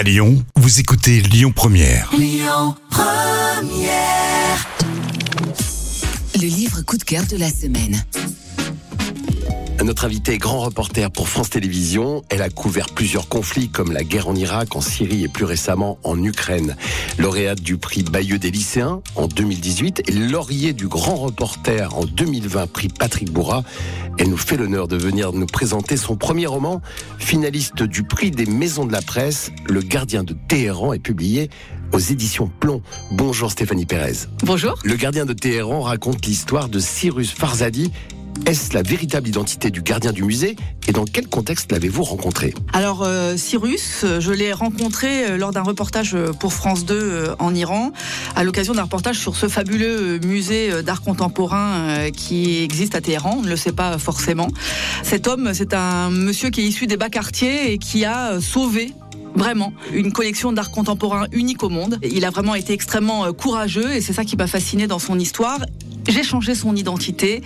À Lyon, vous écoutez Lyon Première. Le livre coup de cœur de la semaine. Notre invitée est grand reporter pour France Télévisions. Elle a couvert plusieurs conflits comme la guerre en Irak, en Syrie et plus récemment en Ukraine. Lauréate du prix Bayeux des lycéens en 2018 et laurier du grand reporter en 2020, prix Patrick Bourra. Elle nous fait l'honneur de venir nous présenter son premier roman, finaliste du prix des maisons de la presse. Le gardien de Téhéran est publié aux éditions Plomb. Bonjour Stéphanie Pérez. Bonjour. Le gardien de Téhéran raconte l'histoire de Cyrus Farzadi. Est-ce la véritable identité du gardien du musée et dans quel contexte l'avez-vous rencontré? Alors euh, Cyrus, je l'ai rencontré euh, lors d'un reportage pour France 2 euh, en Iran, à l'occasion d'un reportage sur ce fabuleux musée d'art contemporain qui existe à Téhéran. On ne le sait pas forcément. Cet homme, c'est un monsieur qui est issu des bas quartiers et qui a sauvé Vraiment, une collection d'art contemporain unique au monde. Il a vraiment été extrêmement courageux et c'est ça qui m'a fasciné dans son histoire. J'ai changé son identité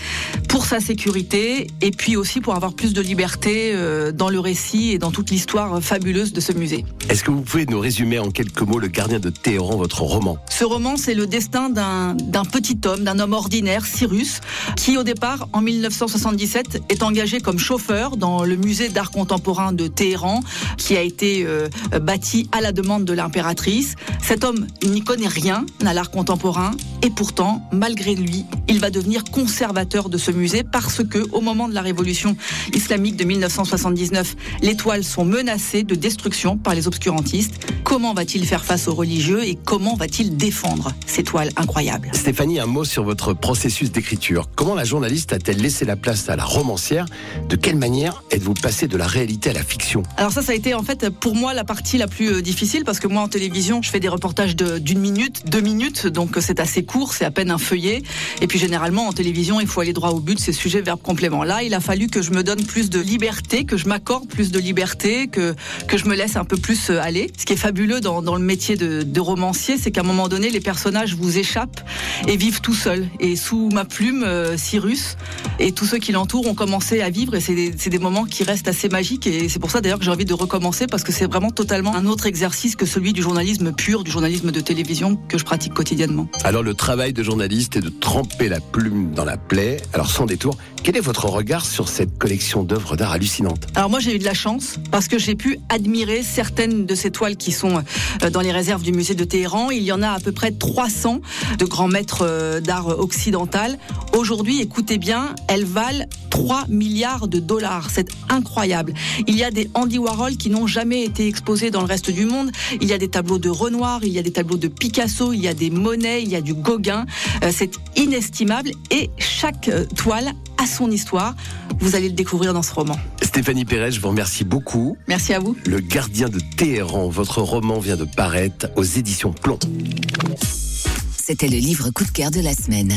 pour sa sécurité et puis aussi pour avoir plus de liberté euh, dans le récit et dans toute l'histoire fabuleuse de ce musée. Est-ce que vous pouvez nous résumer en quelques mots Le gardien de Téhéran, votre roman? Ce roman, c'est le destin d'un petit homme, d'un homme ordinaire, Cyrus, qui au départ, en 1977, est engagé comme chauffeur dans le musée d'art contemporain de Téhéran, qui a été euh, bâti à la demande de l'impératrice. Cet homme, n'y connaît rien à l'art contemporain, et pourtant, malgré lui, il va devenir conservateur de ce musée parce que, au moment de la révolution islamique de 1979, les toiles sont menacées de destruction par les obscurantistes. Comment va-t-il faire face aux religieux et comment va-t-il défendre ces toiles incroyables? Stéphanie, un mot sur votre processus d'écriture. Comment la journaliste a-t-elle laissé la place à la romancière? De quelle manière êtes-vous passé de la réalité à la fiction? Alors ça, ça a été en fait pour moi la partie la plus euh, difficile parce que moi en télévision, je fais des reportages de- d'une minute, deux minutes, donc euh, c'est assez court, c'est à peine un feuillet. Et puis généralement en télévision, il faut aller droit au but, c'est sujet, verbe, complément. Là, il a fallu que je me donne plus de liberté, que je m'accorde plus de liberté, que que je me laisse un peu plus euh, aller. Ce qui est fabuleux dans, le métier de, de romancier, c'est qu'à un moment donné, les personnages vous échappent et vivent tout seuls. Et sous ma plume, euh, Cyrus et tous ceux qui l'entourent ont commencé à vivre et c'est des, des moments qui restent assez magiques et c'est pour ça d'ailleurs que j'ai envie de recommencer parce que c'est vraiment totalement un autre exercice que celui du journalisme pur, du journalisme de télévision que je pratique quotidiennement. Alors le travail de journaliste est de tremper la plume dans la plaie. Alors sans détour, quel est votre regard sur cette collection d'œuvres d'art hallucinantes? Alors moi j'ai eu de la chance parce que j'ai pu admirer certaines de ces toiles qui sont euh, dans les réserves du musée de Téhéran. Il y en a à peu près 300 de grands maîtres euh, d'art occidental. Aujourd'hui, écoutez bien, elles valent 3 milliards de dollars. C'est incroyable. Il y a des Andy Warhol qui n'ont jamais été exposés dans le reste du monde. Il y a des tableaux de Renoir, il y a des tableaux de Picasso, il y a des Monet, il y a du Gauguin. Euh, C'est inestimable et chaque euh, toile a son histoire. Vous allez le découvrir dans ce roman. Stéphanie Pérez, je vous remercie beaucoup. Merci à vous. Le gardien de Téhéran, votre roman vient de paraître aux éditions Plomb. C'était le livre coup de cœur de la semaine.